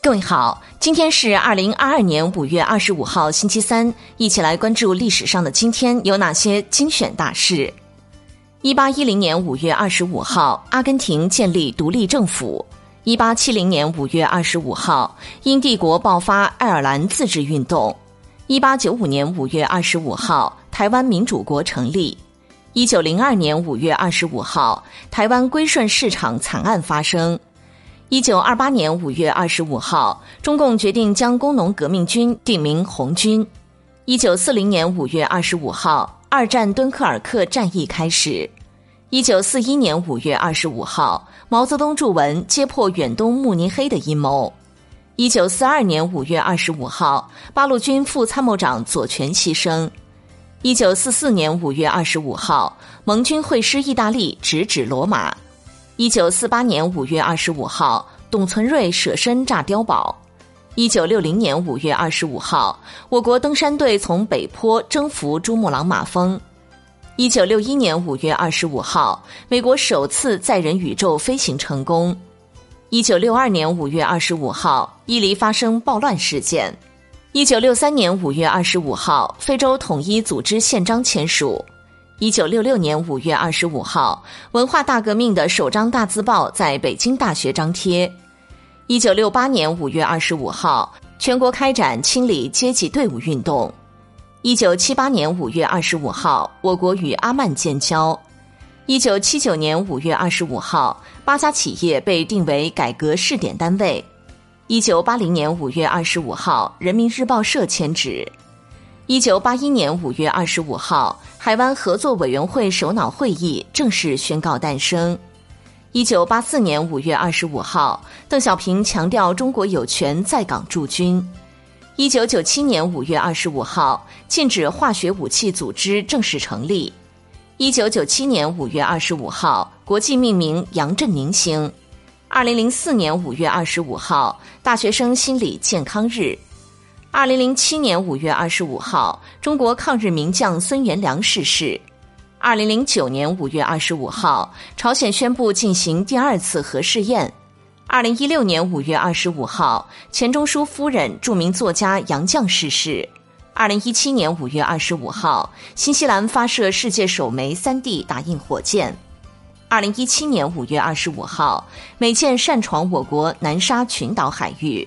各位好，今天是二零二二年五月二十五号，星期三，一起来关注历史上的今天有哪些精选大事。一八一零年五月二十五号，阿根廷建立独立政府。一八七零年五月二十五号，英帝国爆发爱尔兰自治运动。一八九五年五月二十五号，台湾民主国成立。一九零二年五月二十五号，台湾归顺市场惨案发生。一九二八年五月二十五号，中共决定将工农革命军定名红军。一九四零年五月二十五号，二战敦刻尔克战役开始。一九四一年五月二十五号，毛泽东著文揭破远东慕尼黑的阴谋。一九四二年五月二十五号，八路军副参谋长左权牺牲。一九四四年五月二十五号，盟军会师意大利，直指罗马。一九四八年五月二十五号，董存瑞舍身炸碉堡。一九六零年五月二十五号，我国登山队从北坡征服珠穆朗玛峰。一九六一年五月二十五号，美国首次载人宇宙飞行成功。一九六二年五月二十五号，伊犁发生暴乱事件。一九六三年五月二十五号，非洲统一组织宪章签署。一九六六年五月二十五号，文化大革命的首张大字报在北京大学张贴。一九六八年五月二十五号，全国开展清理阶级队伍运动。一九七八年五月二十五号，我国与阿曼建交。一九七九年五月二十五号，八家企业被定为改革试点单位。一九八零年五月二十五号，人民日报社迁址。一九八一年五月二十五号，海湾合作委员会首脑会议正式宣告诞生。一九八四年五月二十五号，邓小平强调中国有权在港驻军。一九九七年五月二十五号，禁止化学武器组织正式成立。一九九七年五月二十五号，国际命名杨振宁星。二零零四年五月二十五号，大学生心理健康日。二零零七年五月二十五号，中国抗日名将孙元良逝世。二零零九年五月二十五号，朝鲜宣布进行第二次核试验。二零一六年五月二十五号，钱钟书夫人、著名作家杨绛逝世。二零一七年五月二十五号，新西兰发射世界首枚三 D 打印火箭。二零一七年五月二十五号，美舰擅闯我国南沙群岛海域。